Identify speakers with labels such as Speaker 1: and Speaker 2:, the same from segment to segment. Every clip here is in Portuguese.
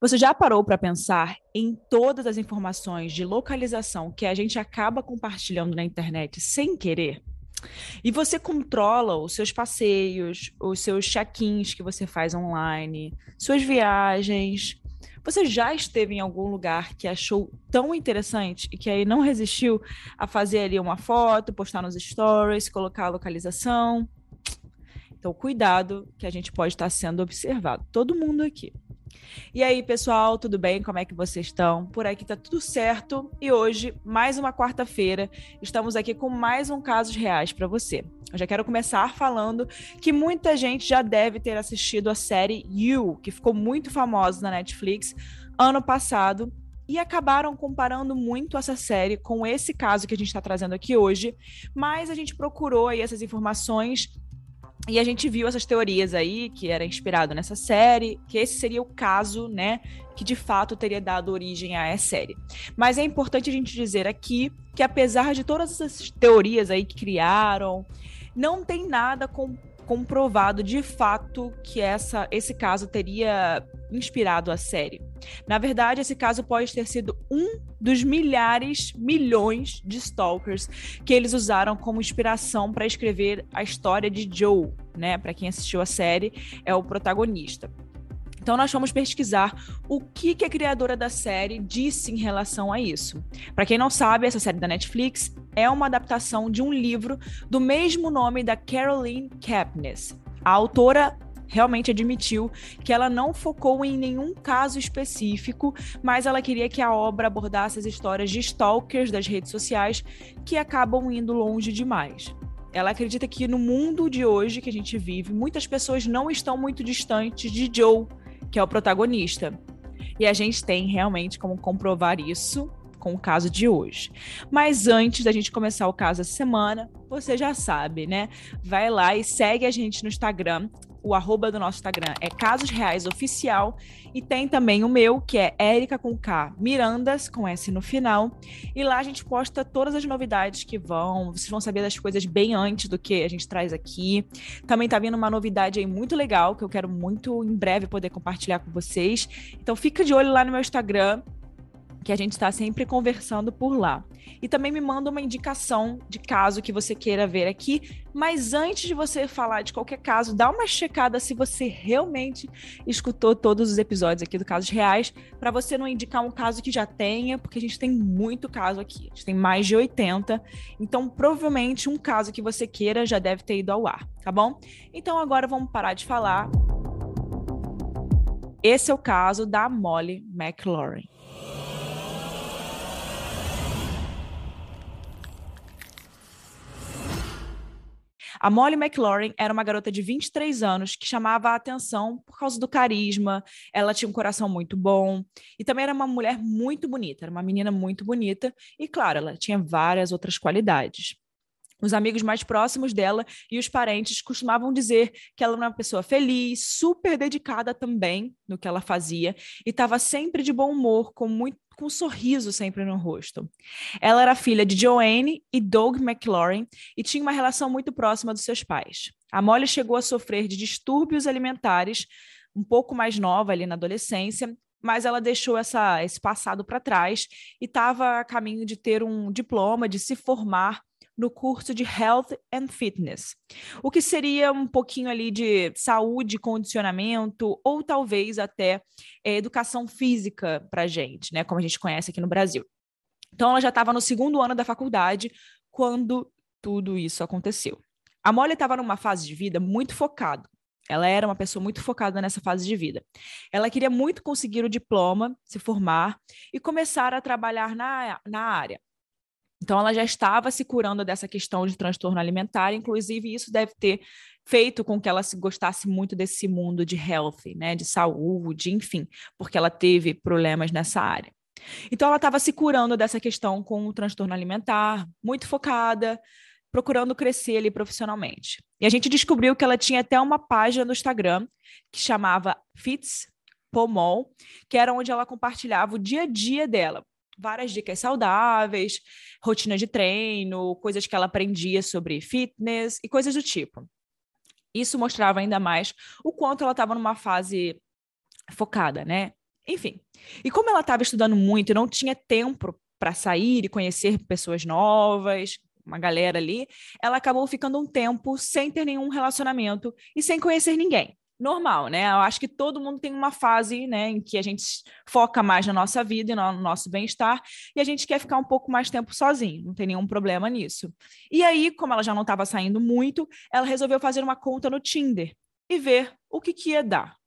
Speaker 1: Você já parou para pensar em todas as informações de localização que a gente acaba compartilhando na internet sem querer? E você controla os seus passeios, os seus check-ins que você faz online, suas viagens. Você já esteve em algum lugar que achou tão interessante e que aí não resistiu a fazer ali uma foto, postar nos stories, colocar a localização? Então, cuidado que a gente pode estar sendo observado. Todo mundo aqui. E aí, pessoal, tudo bem? Como é que vocês estão? Por aqui tá tudo certo. E hoje, mais uma quarta-feira, estamos aqui com mais um Casos Reais para você. Eu já quero começar falando que muita gente já deve ter assistido a série You, que ficou muito famosa na Netflix ano passado e acabaram comparando muito essa série com esse caso que a gente está trazendo aqui hoje, mas a gente procurou aí essas informações e a gente viu essas teorias aí, que era inspirado nessa série, que esse seria o caso, né, que de fato teria dado origem a essa série. Mas é importante a gente dizer aqui que apesar de todas essas teorias aí que criaram, não tem nada com comprovado de fato que essa, esse caso teria inspirado a série. Na verdade, esse caso pode ter sido um dos milhares, milhões de stalkers que eles usaram como inspiração para escrever a história de Joe, né? Para quem assistiu a série, é o protagonista. Então nós fomos pesquisar o que, que a criadora da série disse em relação a isso. Para quem não sabe, essa série da Netflix é uma adaptação de um livro do mesmo nome da Caroline Kepnes. A autora realmente admitiu que ela não focou em nenhum caso específico, mas ela queria que a obra abordasse as histórias de stalkers das redes sociais que acabam indo longe demais. Ela acredita que no mundo de hoje que a gente vive, muitas pessoas não estão muito distantes de Joe, que é o protagonista. E a gente tem realmente como comprovar isso com o caso de hoje. Mas antes da gente começar o caso essa semana, você já sabe, né? Vai lá e segue a gente no Instagram. O arroba do nosso Instagram é Casos Reais Oficial. E tem também o meu, que é Érica com K Mirandas, com S no final. E lá a gente posta todas as novidades que vão. Vocês vão saber das coisas bem antes do que a gente traz aqui. Também tá vindo uma novidade aí muito legal, que eu quero muito em breve poder compartilhar com vocês. Então fica de olho lá no meu Instagram que a gente está sempre conversando por lá. E também me manda uma indicação de caso que você queira ver aqui. Mas antes de você falar de qualquer caso, dá uma checada se você realmente escutou todos os episódios aqui do Casos Reais, para você não indicar um caso que já tenha, porque a gente tem muito caso aqui. A gente tem mais de 80. Então, provavelmente um caso que você queira já deve ter ido ao ar, tá bom? Então, agora vamos parar de falar. Esse é o caso da Molly McLaurin. A Molly McLaurin era uma garota de 23 anos que chamava a atenção por causa do carisma, ela tinha um coração muito bom e também era uma mulher muito bonita, era uma menina muito bonita e, claro, ela tinha várias outras qualidades. Os amigos mais próximos dela e os parentes costumavam dizer que ela era uma pessoa feliz, super dedicada também no que ela fazia e estava sempre de bom humor, com muito com um sorriso sempre no rosto. Ela era filha de Joanne e Doug McLaurin e tinha uma relação muito próxima dos seus pais. A Molly chegou a sofrer de distúrbios alimentares um pouco mais nova ali na adolescência, mas ela deixou essa, esse passado para trás e estava a caminho de ter um diploma, de se formar no curso de Health and Fitness, o que seria um pouquinho ali de saúde, condicionamento ou talvez até é, educação física para gente, né, como a gente conhece aqui no Brasil. Então ela já estava no segundo ano da faculdade quando tudo isso aconteceu. A Molly estava numa fase de vida muito focada. Ela era uma pessoa muito focada nessa fase de vida. Ela queria muito conseguir o diploma, se formar e começar a trabalhar na, na área. Então, ela já estava se curando dessa questão de transtorno alimentar, inclusive isso deve ter feito com que ela se gostasse muito desse mundo de health, né, de saúde, enfim, porque ela teve problemas nessa área. Então, ela estava se curando dessa questão com o transtorno alimentar, muito focada, procurando crescer ali profissionalmente. E a gente descobriu que ela tinha até uma página no Instagram que chamava Fits Pomol, que era onde ela compartilhava o dia a dia dela, várias dicas saudáveis, rotina de treino, coisas que ela aprendia sobre fitness e coisas do tipo. Isso mostrava ainda mais o quanto ela estava numa fase focada, né? Enfim. E como ela estava estudando muito e não tinha tempo para sair e conhecer pessoas novas, uma galera ali, ela acabou ficando um tempo sem ter nenhum relacionamento e sem conhecer ninguém. Normal, né? Eu acho que todo mundo tem uma fase, né, em que a gente foca mais na nossa vida e no nosso bem-estar e a gente quer ficar um pouco mais tempo sozinho, não tem nenhum problema nisso. E aí, como ela já não estava saindo muito, ela resolveu fazer uma conta no Tinder e ver o que, que ia dar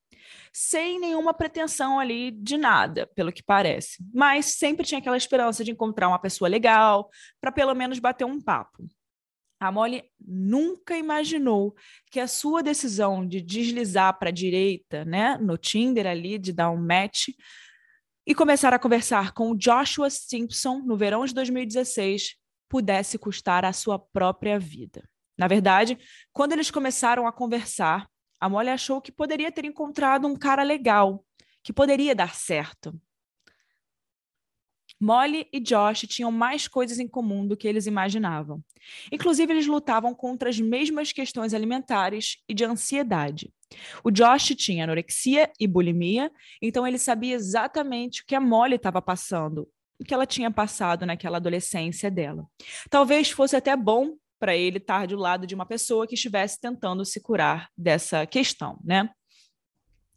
Speaker 1: sem nenhuma pretensão ali de nada, pelo que parece. Mas sempre tinha aquela esperança de encontrar uma pessoa legal, para pelo menos bater um papo. A Molly nunca imaginou que a sua decisão de deslizar para a direita, né, no Tinder ali, de dar um match, e começar a conversar com o Joshua Simpson no verão de 2016 pudesse custar a sua própria vida. Na verdade, quando eles começaram a conversar, a Molly achou que poderia ter encontrado um cara legal, que poderia dar certo. Molly e Josh tinham mais coisas em comum do que eles imaginavam. Inclusive, eles lutavam contra as mesmas questões alimentares e de ansiedade. O Josh tinha anorexia e bulimia, então ele sabia exatamente o que a Molly estava passando, o que ela tinha passado naquela adolescência dela. Talvez fosse até bom para ele estar do lado de uma pessoa que estivesse tentando se curar dessa questão, né?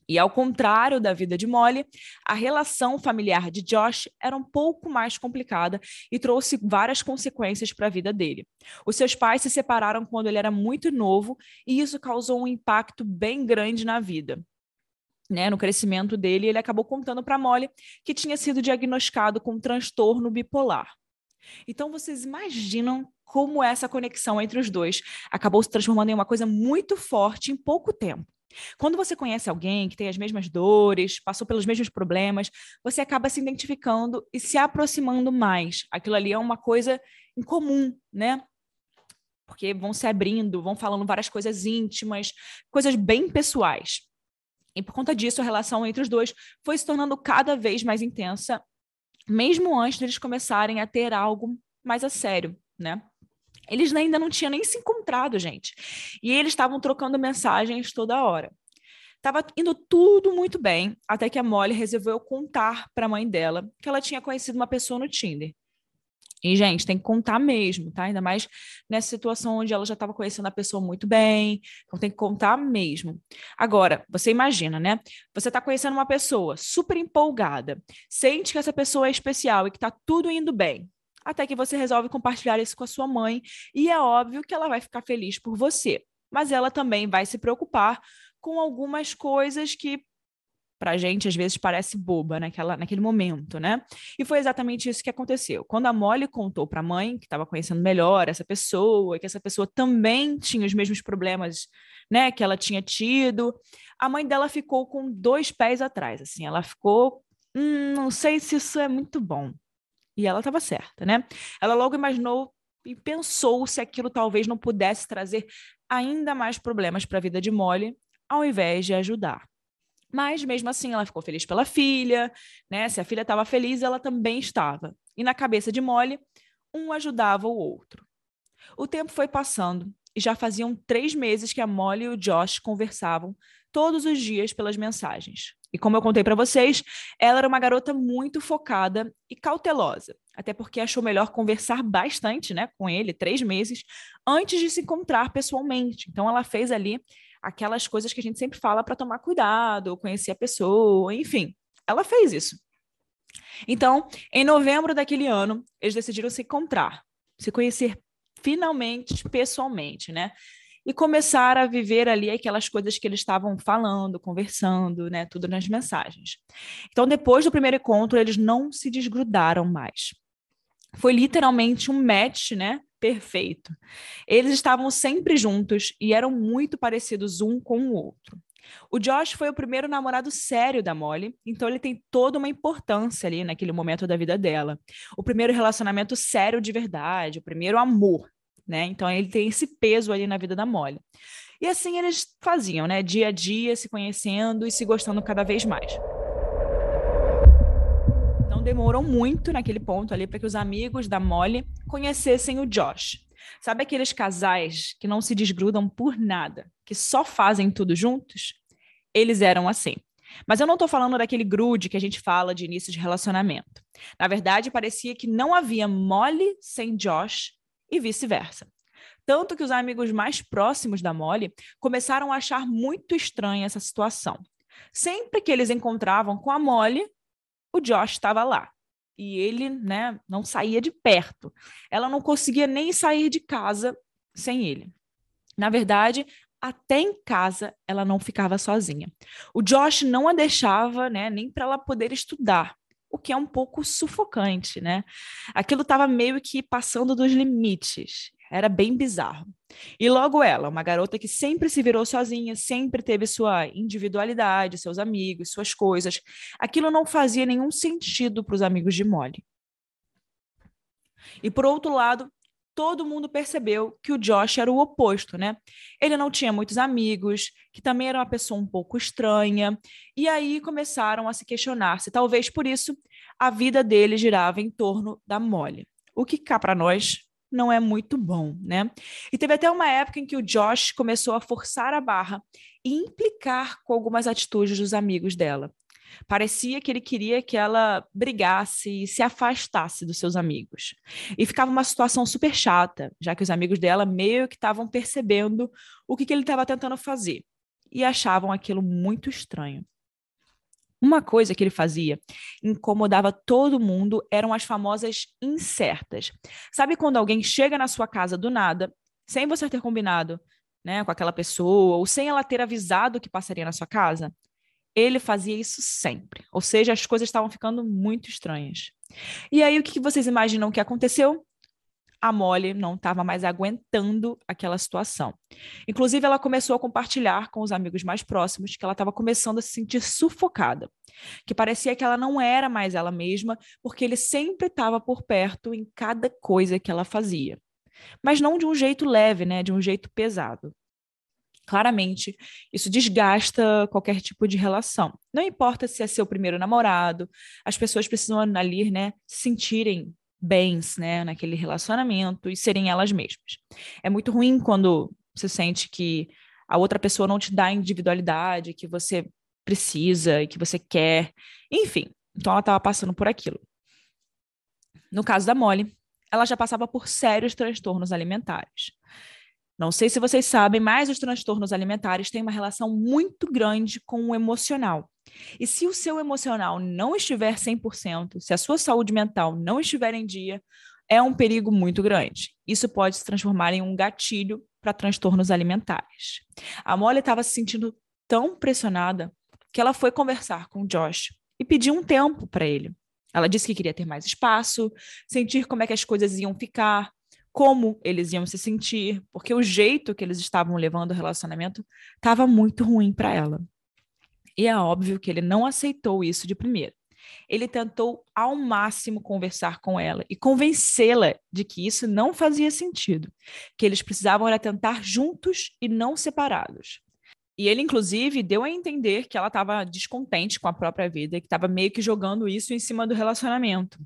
Speaker 1: E ao contrário da vida de Molly, a relação familiar de Josh era um pouco mais complicada e trouxe várias consequências para a vida dele. Os seus pais se separaram quando ele era muito novo e isso causou um impacto bem grande na vida. Né, no crescimento dele, ele acabou contando para Molly que tinha sido diagnosticado com um transtorno bipolar. Então, vocês imaginam como essa conexão entre os dois acabou se transformando em uma coisa muito forte em pouco tempo. Quando você conhece alguém que tem as mesmas dores, passou pelos mesmos problemas, você acaba se identificando e se aproximando mais. Aquilo ali é uma coisa em comum, né? Porque vão se abrindo, vão falando várias coisas íntimas, coisas bem pessoais. E por conta disso, a relação entre os dois foi se tornando cada vez mais intensa, mesmo antes deles começarem a ter algo mais a sério, né? Eles ainda não tinham nem se encontrado, gente. E eles estavam trocando mensagens toda hora. Tava indo tudo muito bem, até que a Molly resolveu contar para a mãe dela que ela tinha conhecido uma pessoa no Tinder. E, gente, tem que contar mesmo, tá? Ainda mais nessa situação onde ela já estava conhecendo a pessoa muito bem. Então, tem que contar mesmo. Agora, você imagina, né? Você está conhecendo uma pessoa super empolgada, sente que essa pessoa é especial e que está tudo indo bem até que você resolve compartilhar isso com a sua mãe, e é óbvio que ela vai ficar feliz por você. Mas ela também vai se preocupar com algumas coisas que para gente às vezes parece boba naquela, naquele momento, né? E foi exatamente isso que aconteceu. Quando a Molly contou para a mãe que estava conhecendo melhor essa pessoa, que essa pessoa também tinha os mesmos problemas, né, que ela tinha tido, a mãe dela ficou com dois pés atrás, assim, ela ficou, hum, não sei se isso é muito bom. E ela estava certa, né? Ela logo imaginou e pensou se aquilo talvez não pudesse trazer ainda mais problemas para a vida de Molly, ao invés de ajudar. Mas mesmo assim, ela ficou feliz pela filha, né? Se a filha estava feliz, ela também estava. E na cabeça de Molly, um ajudava o outro. O tempo foi passando e já faziam três meses que a Molly e o Josh conversavam todos os dias pelas mensagens. E como eu contei para vocês, ela era uma garota muito focada e cautelosa, até porque achou melhor conversar bastante, né, com ele, três meses, antes de se encontrar pessoalmente. Então, ela fez ali aquelas coisas que a gente sempre fala para tomar cuidado, conhecer a pessoa, enfim. Ela fez isso. Então, em novembro daquele ano, eles decidiram se encontrar, se conhecer finalmente pessoalmente, né? e começar a viver ali aquelas coisas que eles estavam falando, conversando, né, tudo nas mensagens. Então, depois do primeiro encontro, eles não se desgrudaram mais. Foi literalmente um match, né, perfeito. Eles estavam sempre juntos e eram muito parecidos um com o outro. O Josh foi o primeiro namorado sério da Molly, então ele tem toda uma importância ali naquele momento da vida dela. O primeiro relacionamento sério de verdade, o primeiro amor né? Então ele tem esse peso ali na vida da Molly. E assim eles faziam, né? Dia a dia, se conhecendo e se gostando cada vez mais. Não demorou muito naquele ponto ali para que os amigos da Molly conhecessem o Josh. Sabe aqueles casais que não se desgrudam por nada, que só fazem tudo juntos? Eles eram assim. Mas eu não estou falando daquele grude que a gente fala de início de relacionamento. Na verdade, parecia que não havia Molly sem Josh e vice-versa. Tanto que os amigos mais próximos da Molly começaram a achar muito estranha essa situação. Sempre que eles encontravam com a Molly, o Josh estava lá. E ele, né, não saía de perto. Ela não conseguia nem sair de casa sem ele. Na verdade, até em casa ela não ficava sozinha. O Josh não a deixava, né, nem para ela poder estudar, o que é um pouco sufocante, né? Aquilo estava meio que passando dos limites. Era bem bizarro. E logo ela, uma garota que sempre se virou sozinha, sempre teve sua individualidade, seus amigos, suas coisas. Aquilo não fazia nenhum sentido para os amigos de Molly. E por outro lado, todo mundo percebeu que o Josh era o oposto, né? Ele não tinha muitos amigos, que também era uma pessoa um pouco estranha, e aí começaram a se questionar se talvez por isso a vida dele girava em torno da Molly. O que cá para nós não é muito bom, né? E teve até uma época em que o Josh começou a forçar a barra e implicar com algumas atitudes dos amigos dela. Parecia que ele queria que ela brigasse e se afastasse dos seus amigos. E ficava uma situação super chata, já que os amigos dela meio que estavam percebendo o que, que ele estava tentando fazer e achavam aquilo muito estranho. Uma coisa que ele fazia incomodava todo mundo eram as famosas incertas. Sabe quando alguém chega na sua casa do nada, sem você ter combinado né, com aquela pessoa, ou sem ela ter avisado que passaria na sua casa? Ele fazia isso sempre. Ou seja, as coisas estavam ficando muito estranhas. E aí, o que vocês imaginam que aconteceu? A Molly não estava mais aguentando aquela situação. Inclusive, ela começou a compartilhar com os amigos mais próximos que ela estava começando a se sentir sufocada, que parecia que ela não era mais ela mesma, porque ele sempre estava por perto em cada coisa que ela fazia. Mas não de um jeito leve, né? De um jeito pesado. Claramente, isso desgasta qualquer tipo de relação. Não importa se é seu primeiro namorado, as pessoas precisam ali, né, se sentirem bens, né, naquele relacionamento e serem elas mesmas. É muito ruim quando você sente que a outra pessoa não te dá a individualidade que você precisa e que você quer. Enfim, então ela estava passando por aquilo. No caso da Molly, ela já passava por sérios transtornos alimentares. Não sei se vocês sabem, mas os transtornos alimentares têm uma relação muito grande com o emocional. E se o seu emocional não estiver 100%, se a sua saúde mental não estiver em dia, é um perigo muito grande. Isso pode se transformar em um gatilho para transtornos alimentares. A Molly estava se sentindo tão pressionada que ela foi conversar com o Josh e pediu um tempo para ele. Ela disse que queria ter mais espaço, sentir como é que as coisas iam ficar, como eles iam se sentir, porque o jeito que eles estavam levando o relacionamento estava muito ruim para ela. E é óbvio que ele não aceitou isso de primeira. Ele tentou ao máximo conversar com ela e convencê-la de que isso não fazia sentido, que eles precisavam era tentar juntos e não separados. E ele, inclusive, deu a entender que ela estava descontente com a própria vida, que estava meio que jogando isso em cima do relacionamento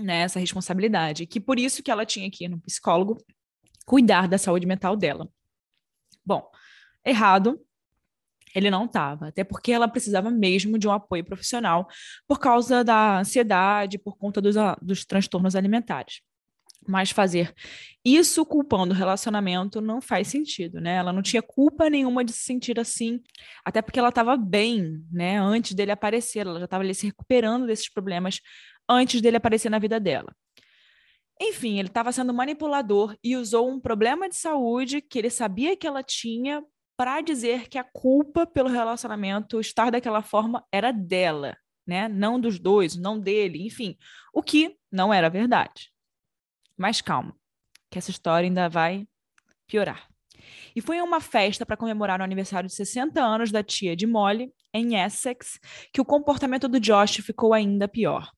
Speaker 1: né, essa responsabilidade, que por isso que ela tinha que ir no psicólogo cuidar da saúde mental dela. Bom, errado, ele não estava, até porque ela precisava mesmo de um apoio profissional por causa da ansiedade, por conta dos, dos transtornos alimentares. Mas fazer isso culpando o relacionamento não faz sentido, né? Ela não tinha culpa nenhuma de se sentir assim, até porque ela estava bem, né? Antes dele aparecer, ela já estava ali se recuperando desses problemas antes dele aparecer na vida dela. Enfim, ele estava sendo manipulador e usou um problema de saúde que ele sabia que ela tinha para dizer que a culpa pelo relacionamento estar daquela forma era dela, né? Não dos dois, não dele, enfim, o que não era verdade. Mas calma, que essa história ainda vai piorar. E foi em uma festa para comemorar o aniversário de 60 anos da tia de Molly, em Essex, que o comportamento do Josh ficou ainda pior.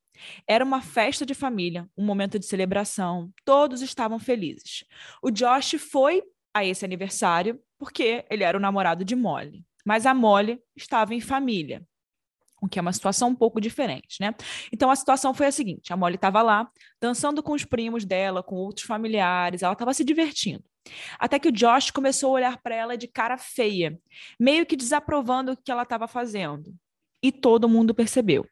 Speaker 1: Era uma festa de família, um momento de celebração, todos estavam felizes. O Josh foi a esse aniversário porque ele era o namorado de Molly, mas a Molly estava em família, o que é uma situação um pouco diferente, né? Então a situação foi a seguinte: a Molly estava lá, dançando com os primos dela, com outros familiares, ela estava se divertindo. Até que o Josh começou a olhar para ela de cara feia, meio que desaprovando o que ela estava fazendo. e todo mundo percebeu.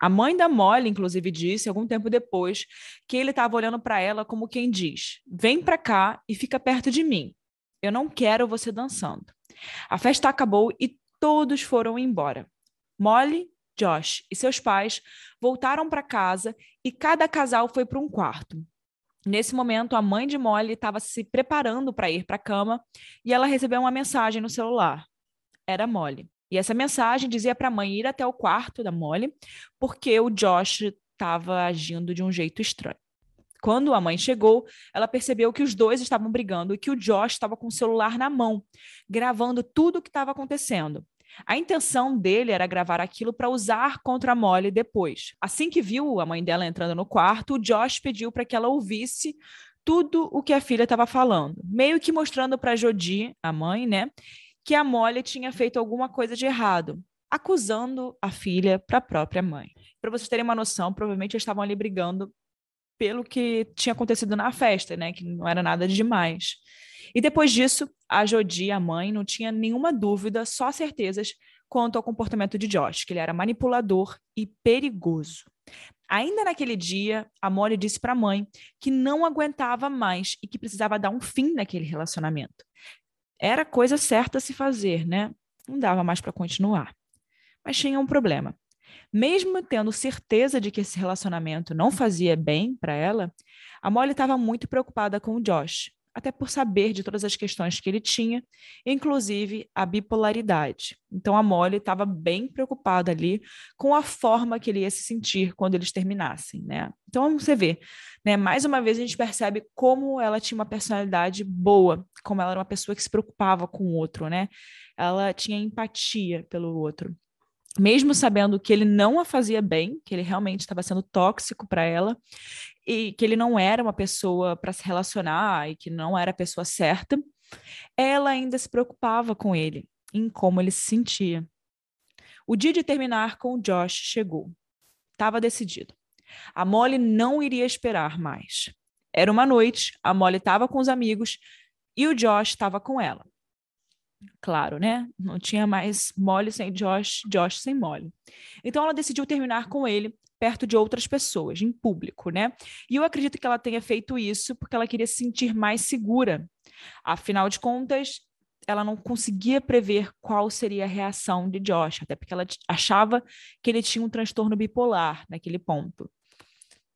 Speaker 1: A mãe da Molly, inclusive, disse algum tempo depois que ele estava olhando para ela como quem diz: Vem para cá e fica perto de mim. Eu não quero você dançando. A festa acabou e todos foram embora. Molly, Josh e seus pais voltaram para casa e cada casal foi para um quarto. Nesse momento, a mãe de Molly estava se preparando para ir para a cama e ela recebeu uma mensagem no celular. Era Molly. E essa mensagem dizia para a mãe ir até o quarto da Molly, porque o Josh estava agindo de um jeito estranho. Quando a mãe chegou, ela percebeu que os dois estavam brigando e que o Josh estava com o celular na mão, gravando tudo o que estava acontecendo. A intenção dele era gravar aquilo para usar contra a Molly depois. Assim que viu a mãe dela entrando no quarto, o Josh pediu para que ela ouvisse tudo o que a filha estava falando, meio que mostrando para Jodi, a mãe, né, que a Molly tinha feito alguma coisa de errado, acusando a filha para a própria mãe. Para vocês terem uma noção, provavelmente eles estavam ali brigando pelo que tinha acontecido na festa, né, que não era nada demais. E depois disso, a Jodi, a mãe, não tinha nenhuma dúvida, só certezas quanto ao comportamento de Josh, que ele era manipulador e perigoso. Ainda naquele dia, a Molly disse para a mãe que não aguentava mais e que precisava dar um fim naquele relacionamento era coisa certa a se fazer, né? Não dava mais para continuar. Mas tinha um problema. Mesmo tendo certeza de que esse relacionamento não fazia bem para ela, a Molly estava muito preocupada com o Josh até por saber de todas as questões que ele tinha, inclusive a bipolaridade. Então a Molly estava bem preocupada ali com a forma que ele ia se sentir quando eles terminassem, né? Então você vê, né? Mais uma vez a gente percebe como ela tinha uma personalidade boa, como ela era uma pessoa que se preocupava com o outro, né? Ela tinha empatia pelo outro mesmo sabendo que ele não a fazia bem, que ele realmente estava sendo tóxico para ela e que ele não era uma pessoa para se relacionar e que não era a pessoa certa, ela ainda se preocupava com ele, em como ele se sentia. O dia de terminar com o Josh chegou. Estava decidido. A Molly não iria esperar mais. Era uma noite, a Molly estava com os amigos e o Josh estava com ela. Claro, né? Não tinha mais Molly sem Josh, Josh sem Molly. Então ela decidiu terminar com ele perto de outras pessoas, em público, né? E eu acredito que ela tenha feito isso porque ela queria se sentir mais segura. Afinal de contas, ela não conseguia prever qual seria a reação de Josh, até porque ela achava que ele tinha um transtorno bipolar naquele ponto.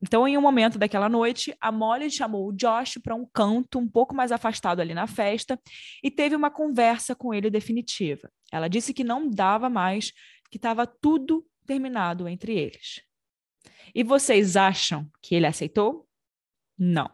Speaker 1: Então, em um momento daquela noite, a Molly chamou o Josh para um canto um pouco mais afastado ali na festa e teve uma conversa com ele definitiva. Ela disse que não dava mais, que estava tudo terminado entre eles. E vocês acham que ele aceitou? Não.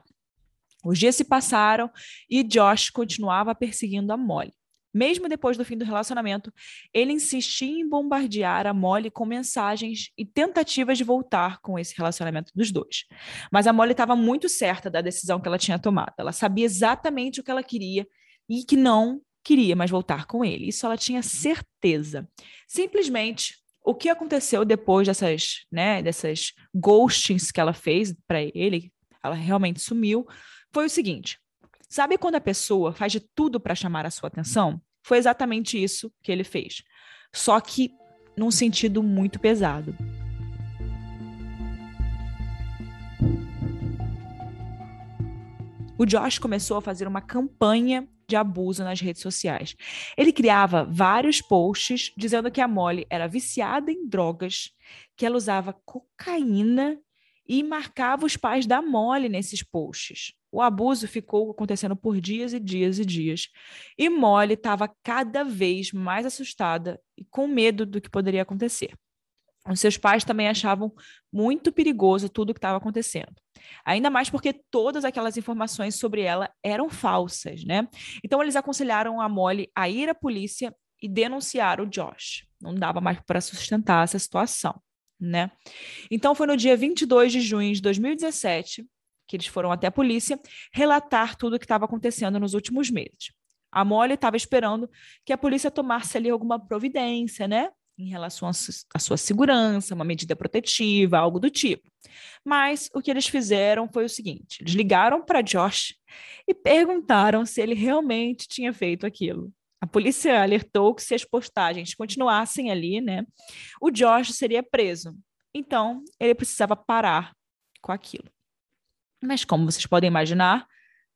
Speaker 1: Os dias se passaram e Josh continuava perseguindo a Molly. Mesmo depois do fim do relacionamento, ele insistia em bombardear a Molly com mensagens e tentativas de voltar com esse relacionamento dos dois. Mas a Molly estava muito certa da decisão que ela tinha tomado. Ela sabia exatamente o que ela queria e que não queria mais voltar com ele. Isso ela tinha certeza. Simplesmente o que aconteceu depois dessas, né, dessas ghostings que ela fez para ele, ela realmente sumiu, foi o seguinte: Sabe quando a pessoa faz de tudo para chamar a sua atenção? Foi exatamente isso que ele fez. Só que num sentido muito pesado. O Josh começou a fazer uma campanha de abuso nas redes sociais. Ele criava vários posts dizendo que a Molly era viciada em drogas, que ela usava cocaína e marcava os pais da Molly nesses posts. O abuso ficou acontecendo por dias e dias e dias. E Molly estava cada vez mais assustada e com medo do que poderia acontecer. Os seus pais também achavam muito perigoso tudo o que estava acontecendo. Ainda mais porque todas aquelas informações sobre ela eram falsas, né? Então eles aconselharam a Molly a ir à polícia e denunciar o Josh. Não dava mais para sustentar essa situação, né? Então foi no dia 22 de junho de 2017 que eles foram até a polícia relatar tudo o que estava acontecendo nos últimos meses. A Molly estava esperando que a polícia tomasse ali alguma providência, né? Em relação à sua segurança, uma medida protetiva, algo do tipo. Mas o que eles fizeram foi o seguinte: eles ligaram para Josh e perguntaram se ele realmente tinha feito aquilo. A polícia alertou que se as postagens continuassem ali, né, o Josh seria preso. Então, ele precisava parar com aquilo. Mas como vocês podem imaginar,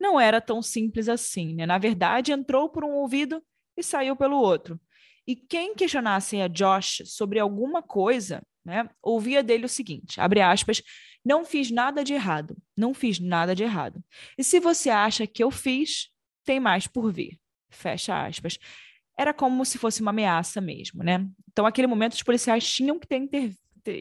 Speaker 1: não era tão simples assim, né? Na verdade, entrou por um ouvido e saiu pelo outro. E quem questionasse a Josh sobre alguma coisa, né, ouvia dele o seguinte, abre aspas, não fiz nada de errado, não fiz nada de errado. E se você acha que eu fiz, tem mais por vir. Fecha aspas. Era como se fosse uma ameaça mesmo, né? Então, naquele momento, os policiais tinham que ter,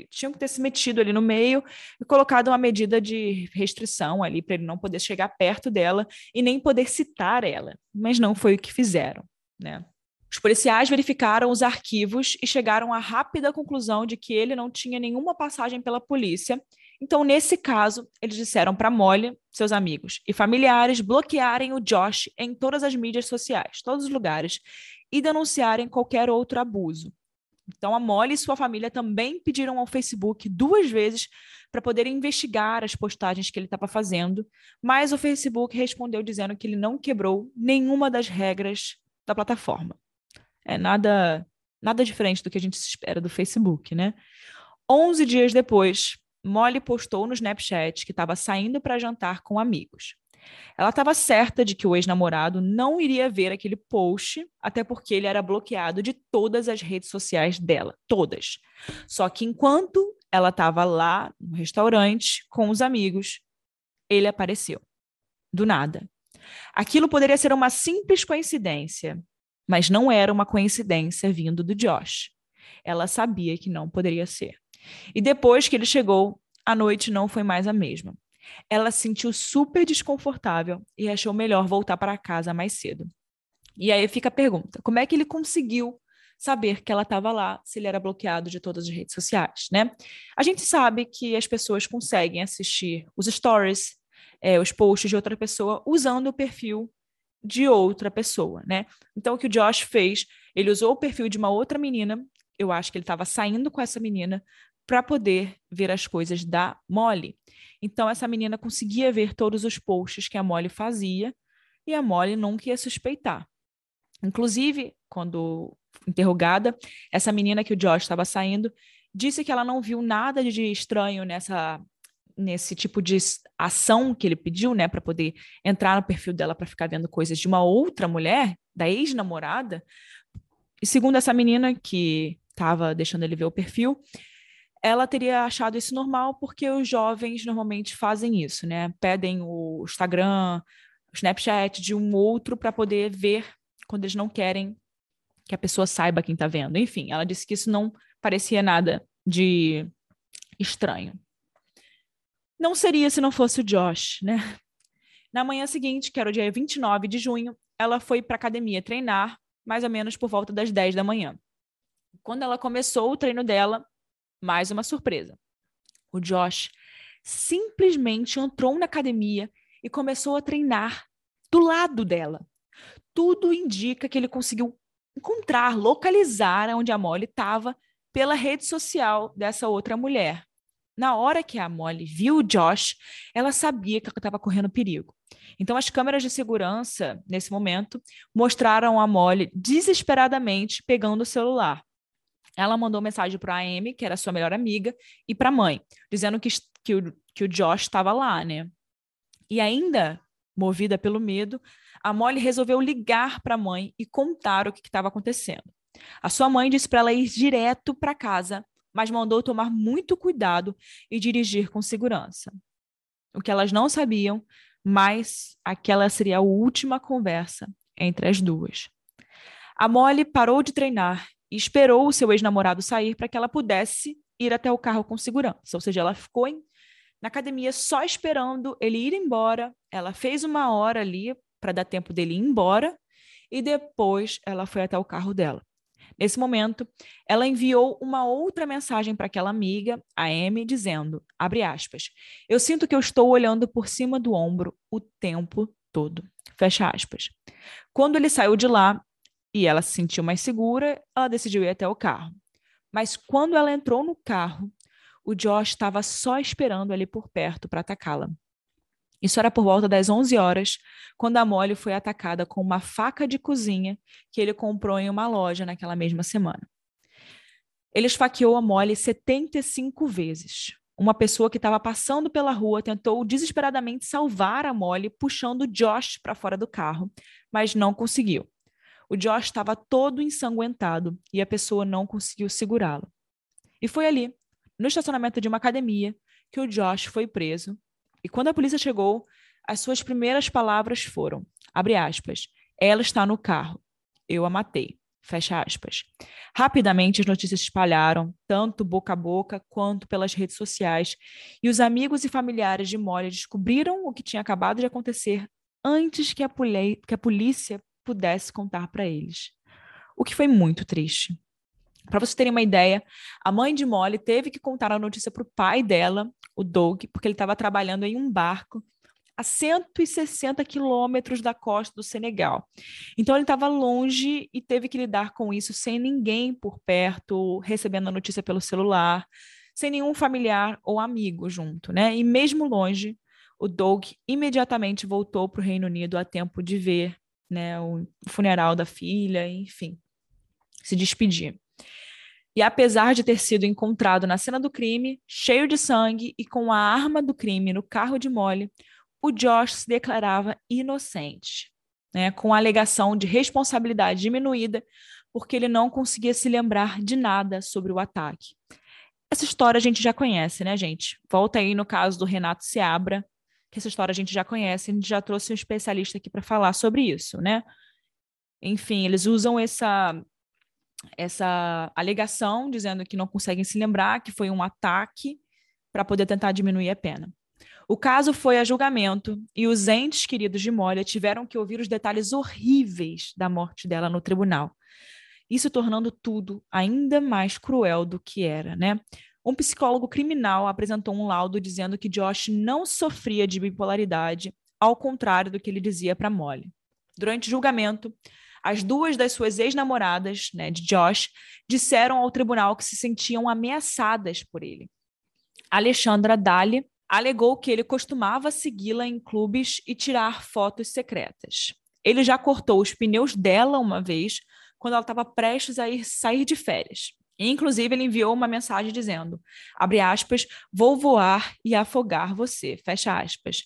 Speaker 1: tinham que ter se metido ali no meio e colocado uma medida de restrição ali para ele não poder chegar perto dela e nem poder citar ela. Mas não foi o que fizeram, né? Os policiais verificaram os arquivos e chegaram à rápida conclusão de que ele não tinha nenhuma passagem pela polícia. Então, nesse caso, eles disseram para Molly, seus amigos e familiares bloquearem o Josh em todas as mídias sociais, todos os lugares, e denunciarem qualquer outro abuso. Então, a Molly e sua família também pediram ao Facebook duas vezes para poder investigar as postagens que ele estava fazendo, mas o Facebook respondeu dizendo que ele não quebrou nenhuma das regras da plataforma. É nada, nada diferente do que a gente espera do Facebook, né? 11 dias depois, Molly postou no Snapchat que estava saindo para jantar com amigos. Ela estava certa de que o ex-namorado não iria ver aquele post, até porque ele era bloqueado de todas as redes sociais dela, todas. Só que enquanto ela estava lá no restaurante com os amigos, ele apareceu. Do nada. Aquilo poderia ser uma simples coincidência, mas não era uma coincidência vindo do Josh. Ela sabia que não poderia ser. E depois que ele chegou, a noite não foi mais a mesma. Ela se sentiu super desconfortável e achou melhor voltar para casa mais cedo. E aí fica a pergunta: como é que ele conseguiu saber que ela estava lá, se ele era bloqueado de todas as redes sociais, né? A gente sabe que as pessoas conseguem assistir os stories, é, os posts de outra pessoa usando o perfil de outra pessoa, né? Então, o que o Josh fez, ele usou o perfil de uma outra menina, eu acho que ele estava saindo com essa menina, para poder ver as coisas da Molly. Então, essa menina conseguia ver todos os posts que a Molly fazia e a Molly nunca ia suspeitar. Inclusive, quando interrogada, essa menina que o Josh estava saindo disse que ela não viu nada de estranho nessa nesse tipo de ação que ele pediu, né, para poder entrar no perfil dela para ficar vendo coisas de uma outra mulher, da ex-namorada. E segundo essa menina que estava deixando ele ver o perfil, ela teria achado isso normal porque os jovens normalmente fazem isso, né? Pedem o Instagram, o Snapchat de um outro para poder ver quando eles não querem que a pessoa saiba quem está vendo. Enfim, ela disse que isso não parecia nada de estranho. Não seria se não fosse o Josh, né? Na manhã seguinte, que era o dia 29 de junho, ela foi para a academia treinar, mais ou menos por volta das 10 da manhã. Quando ela começou o treino dela, mais uma surpresa. O Josh simplesmente entrou na academia e começou a treinar do lado dela. Tudo indica que ele conseguiu encontrar, localizar onde a Molly estava pela rede social dessa outra mulher. Na hora que a Molly viu o Josh, ela sabia que estava correndo perigo. Então, as câmeras de segurança, nesse momento, mostraram a Molly desesperadamente pegando o celular. Ela mandou mensagem para a Amy, que era sua melhor amiga, e para a mãe, dizendo que, que, o, que o Josh estava lá, né? E ainda, movida pelo medo, a Molly resolveu ligar para a mãe e contar o que estava acontecendo. A sua mãe disse para ela ir direto para casa mas mandou tomar muito cuidado e dirigir com segurança. O que elas não sabiam, mas aquela seria a última conversa entre as duas. A Molly parou de treinar e esperou o seu ex-namorado sair para que ela pudesse ir até o carro com segurança. Ou seja, ela ficou em, na academia só esperando ele ir embora. Ela fez uma hora ali para dar tempo dele ir embora e depois ela foi até o carro dela. Nesse momento, ela enviou uma outra mensagem para aquela amiga, a Amy, dizendo, abre aspas, eu sinto que eu estou olhando por cima do ombro o tempo todo. Fecha aspas. Quando ele saiu de lá e ela se sentiu mais segura, ela decidiu ir até o carro. Mas quando ela entrou no carro, o Josh estava só esperando ali por perto para atacá-la. Isso era por volta das 11 horas, quando a Molly foi atacada com uma faca de cozinha que ele comprou em uma loja naquela mesma semana. Ele esfaqueou a Molly 75 vezes. Uma pessoa que estava passando pela rua tentou desesperadamente salvar a Molly, puxando Josh para fora do carro, mas não conseguiu. O Josh estava todo ensanguentado e a pessoa não conseguiu segurá-lo. E foi ali, no estacionamento de uma academia, que o Josh foi preso. E quando a polícia chegou, as suas primeiras palavras foram, abre aspas, ela está no carro. Eu a matei. Fecha aspas. Rapidamente as notícias se espalharam, tanto boca a boca quanto pelas redes sociais, e os amigos e familiares de Molly descobriram o que tinha acabado de acontecer antes que a, que a polícia pudesse contar para eles. O que foi muito triste. Para vocês terem uma ideia, a mãe de Molly teve que contar a notícia para o pai dela, o Doug, porque ele estava trabalhando em um barco a 160 quilômetros da costa do Senegal. Então ele estava longe e teve que lidar com isso sem ninguém por perto, recebendo a notícia pelo celular, sem nenhum familiar ou amigo junto, né? E mesmo longe, o Doug imediatamente voltou para o Reino Unido a tempo de ver, né, o funeral da filha, enfim, se despedir. E apesar de ter sido encontrado na cena do crime, cheio de sangue e com a arma do crime no carro de Molly, o Josh se declarava inocente, né, com a alegação de responsabilidade diminuída, porque ele não conseguia se lembrar de nada sobre o ataque. Essa história a gente já conhece, né, gente? Volta aí no caso do Renato Seabra, que essa história a gente já conhece, a gente já trouxe um especialista aqui para falar sobre isso, né? Enfim, eles usam essa essa alegação dizendo que não conseguem se lembrar que foi um ataque para poder tentar diminuir a pena. O caso foi a julgamento e os entes queridos de Molia tiveram que ouvir os detalhes horríveis da morte dela no tribunal. Isso tornando tudo ainda mais cruel do que era, né? Um psicólogo criminal apresentou um laudo dizendo que Josh não sofria de bipolaridade, ao contrário do que ele dizia para Molly. Durante o julgamento, as duas das suas ex-namoradas, né, de Josh, disseram ao tribunal que se sentiam ameaçadas por ele. Alexandra Dali alegou que ele costumava segui-la em clubes e tirar fotos secretas. Ele já cortou os pneus dela uma vez, quando ela estava prestes a ir sair de férias. Inclusive, ele enviou uma mensagem dizendo: abre aspas, vou voar e afogar você, fecha aspas.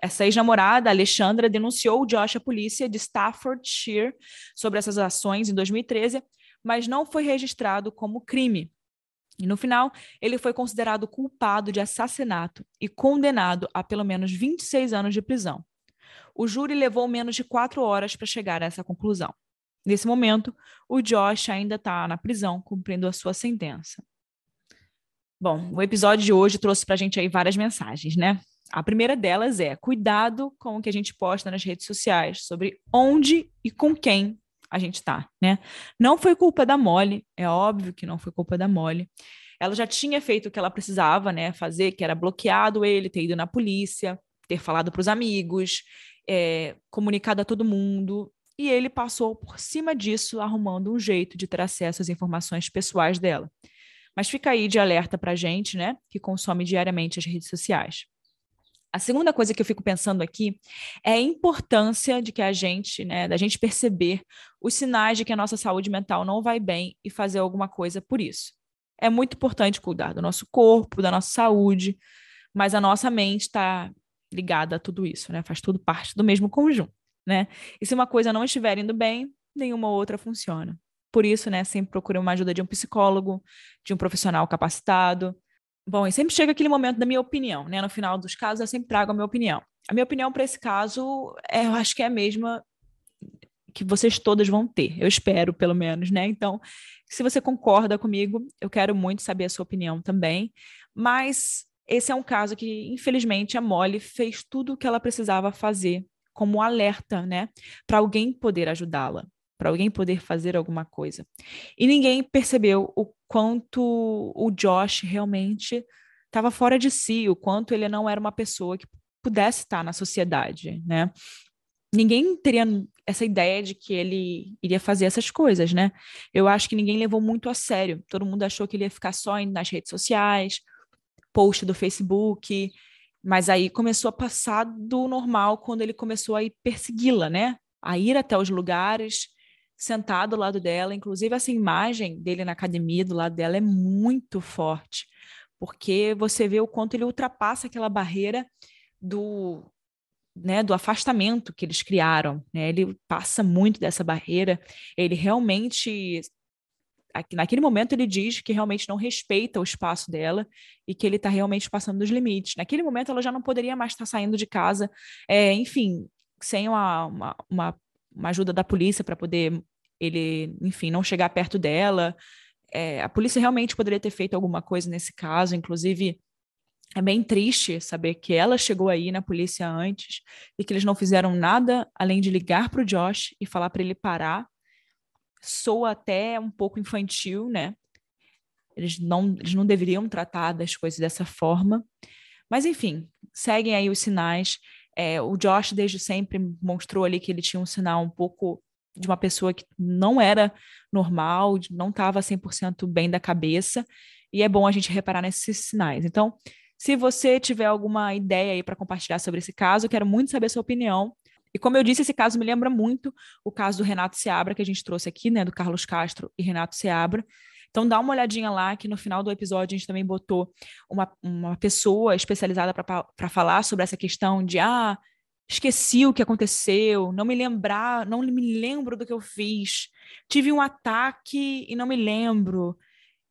Speaker 1: Essa ex-namorada, Alexandra, denunciou Josh à polícia de Staffordshire sobre essas ações em 2013, mas não foi registrado como crime. E no final, ele foi considerado culpado de assassinato e condenado a pelo menos 26 anos de prisão. O júri levou menos de quatro horas para chegar a essa conclusão. Nesse momento, o Josh ainda está na prisão, cumprindo a sua sentença. Bom, o episódio de hoje trouxe para a gente aí várias mensagens, né? A primeira delas é cuidado com o que a gente posta nas redes sociais sobre onde e com quem a gente tá, né? Não foi culpa da Molly, é óbvio que não foi culpa da Molly. Ela já tinha feito o que ela precisava, né, fazer, que era bloqueado ele, ter ido na polícia, ter falado para os amigos, é, comunicado a todo mundo, e ele passou por cima disso, arrumando um jeito de ter acesso às informações pessoais dela. Mas fica aí de alerta para gente, né, que consome diariamente as redes sociais. A segunda coisa que eu fico pensando aqui é a importância de que a gente, né, da gente perceber os sinais de que a nossa saúde mental não vai bem e fazer alguma coisa por isso. É muito importante cuidar do nosso corpo, da nossa saúde, mas a nossa mente está ligada a tudo isso, né? Faz tudo parte do mesmo conjunto, né? E se uma coisa não estiver indo bem, nenhuma outra funciona. Por isso, né, sempre procure uma ajuda de um psicólogo, de um profissional capacitado, Bom, e sempre chega aquele momento da minha opinião, né? No final dos casos, eu sempre trago a minha opinião. A minha opinião para esse caso, é, eu acho que é a mesma que vocês todas vão ter, eu espero, pelo menos, né? Então, se você concorda comigo, eu quero muito saber a sua opinião também. Mas esse é um caso que, infelizmente, a Molly fez tudo o que ela precisava fazer como alerta, né? Para alguém poder ajudá-la para alguém poder fazer alguma coisa. E ninguém percebeu o quanto o Josh realmente estava fora de si, o quanto ele não era uma pessoa que pudesse estar na sociedade, né? Ninguém teria essa ideia de que ele iria fazer essas coisas, né? Eu acho que ninguém levou muito a sério. Todo mundo achou que ele ia ficar só nas redes sociais, post do Facebook, Mas aí começou a passar do normal quando ele começou a persegui-la, né? A ir até os lugares, sentado ao lado dela. Inclusive, essa imagem dele na academia, do lado dela, é muito forte, porque você vê o quanto ele ultrapassa aquela barreira do, né, do afastamento que eles criaram. Né? Ele passa muito dessa barreira, ele realmente. Naquele momento, ele diz que realmente não respeita o espaço dela e que ele está realmente passando dos limites. Naquele momento, ela já não poderia mais estar saindo de casa, é, enfim, sem uma, uma, uma uma ajuda da polícia para poder ele, enfim, não chegar perto dela. É, a polícia realmente poderia ter feito alguma coisa nesse caso, inclusive é bem triste saber que ela chegou aí na polícia antes e que eles não fizeram nada além de ligar para o Josh e falar para ele parar. Soa até um pouco infantil, né? Eles não, eles não deveriam tratar das coisas dessa forma. Mas, enfim, seguem aí os sinais. É, o Josh, desde sempre, mostrou ali que ele tinha um sinal um pouco de uma pessoa que não era normal, não estava 100% bem da cabeça, e é bom a gente reparar nesses sinais. Então, se você tiver alguma ideia aí para compartilhar sobre esse caso, eu quero muito saber a sua opinião. E como eu disse, esse caso me lembra muito o caso do Renato Seabra, que a gente trouxe aqui, né, do Carlos Castro e Renato Seabra. Então dá uma olhadinha lá, que no final do episódio a gente também botou uma, uma pessoa especializada para falar sobre essa questão de ah, esqueci o que aconteceu, não me lembrar, não me lembro do que eu fiz, tive um ataque e não me lembro.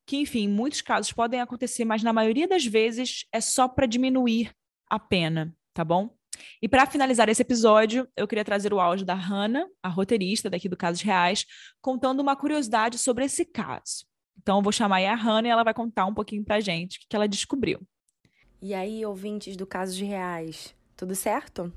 Speaker 1: Que, enfim, muitos casos podem acontecer, mas na maioria das vezes é só para diminuir a pena, tá bom? E para finalizar esse episódio, eu queria trazer o áudio da Hannah, a roteirista daqui do Casos Reais, contando uma curiosidade sobre esse caso. Então, eu vou chamar a Hannah e ela vai contar um pouquinho pra gente o que ela descobriu.
Speaker 2: E aí, ouvintes do Casos Reais, tudo certo?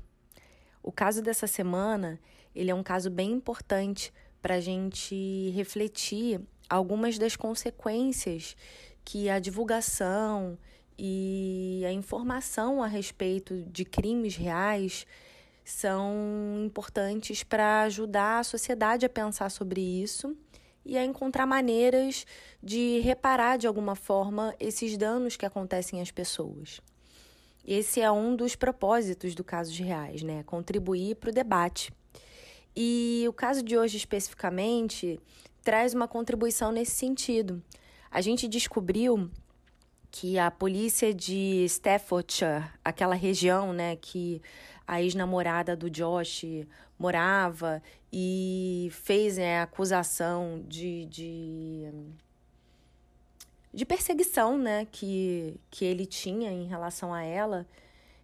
Speaker 2: O caso dessa semana, ele é um caso bem importante para a gente refletir algumas das consequências que a divulgação e a informação a respeito de crimes reais são importantes para ajudar a sociedade a pensar sobre isso e a encontrar maneiras de reparar de alguma forma esses danos que acontecem às pessoas. Esse é um dos propósitos do Casos Reais, né? Contribuir para o debate. E o caso de hoje especificamente traz uma contribuição nesse sentido. A gente descobriu que a polícia de Staffordshire, aquela região, né, que a ex-namorada do Josh morava e fez né, acusação de, de, de perseguição né, que, que ele tinha em relação a ela.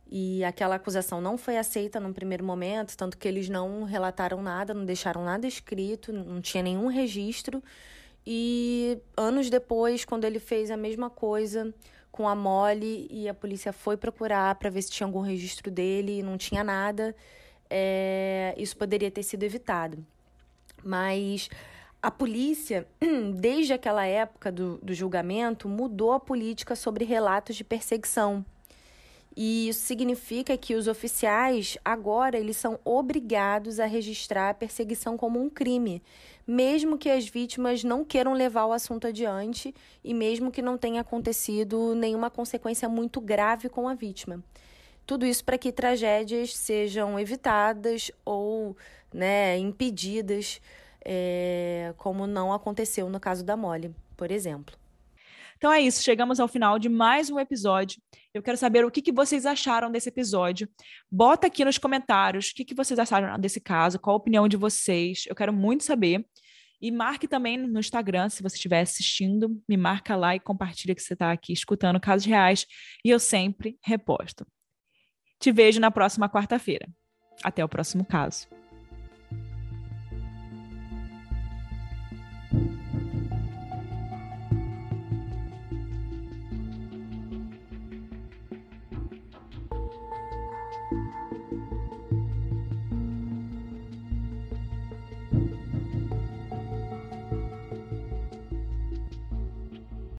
Speaker 2: E aquela acusação não foi aceita num primeiro momento, tanto que eles não relataram nada, não deixaram nada escrito, não tinha nenhum registro. E anos depois, quando ele fez a mesma coisa com a Molly e a polícia foi procurar para ver se tinha algum registro dele e não tinha nada, é, isso poderia ter sido evitado. Mas a polícia, desde aquela época do, do julgamento, mudou a política sobre relatos de perseguição. E isso significa que os oficiais agora eles são obrigados a registrar a perseguição como um crime, mesmo que as vítimas não queiram levar o assunto adiante e mesmo que não tenha acontecido nenhuma consequência muito grave com a vítima. Tudo isso para que tragédias sejam evitadas ou né, impedidas, é, como não aconteceu no caso da Molly, por exemplo.
Speaker 1: Então é isso, chegamos ao final de mais um episódio. Eu quero saber o que, que vocês acharam desse episódio. Bota aqui nos comentários o que, que vocês acharam desse caso, qual a opinião de vocês. Eu quero muito saber. E marque também no Instagram, se você estiver assistindo, me marca lá e compartilha que você está aqui escutando casos reais. E eu sempre reposto. Te vejo na próxima quarta-feira. Até o próximo caso.